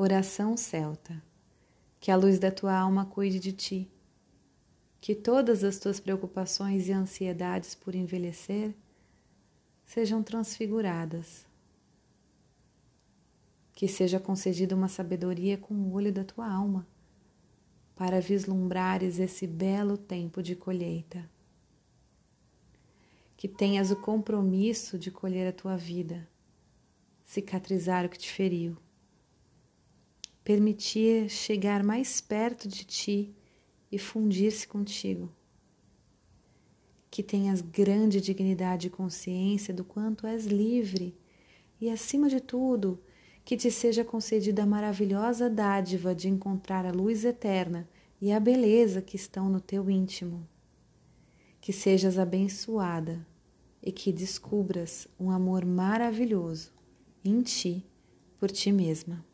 Oração celta. Que a luz da tua alma cuide de ti. Que todas as tuas preocupações e ansiedades por envelhecer sejam transfiguradas. Que seja concedida uma sabedoria com o olho da tua alma, para vislumbrares esse belo tempo de colheita. Que tenhas o compromisso de colher a tua vida, cicatrizar o que te feriu permitir chegar mais perto de ti e fundir-se contigo. Que tenhas grande dignidade e consciência do quanto és livre e, acima de tudo, que te seja concedida a maravilhosa dádiva de encontrar a luz eterna e a beleza que estão no teu íntimo. Que sejas abençoada e que descubras um amor maravilhoso em ti por ti mesma.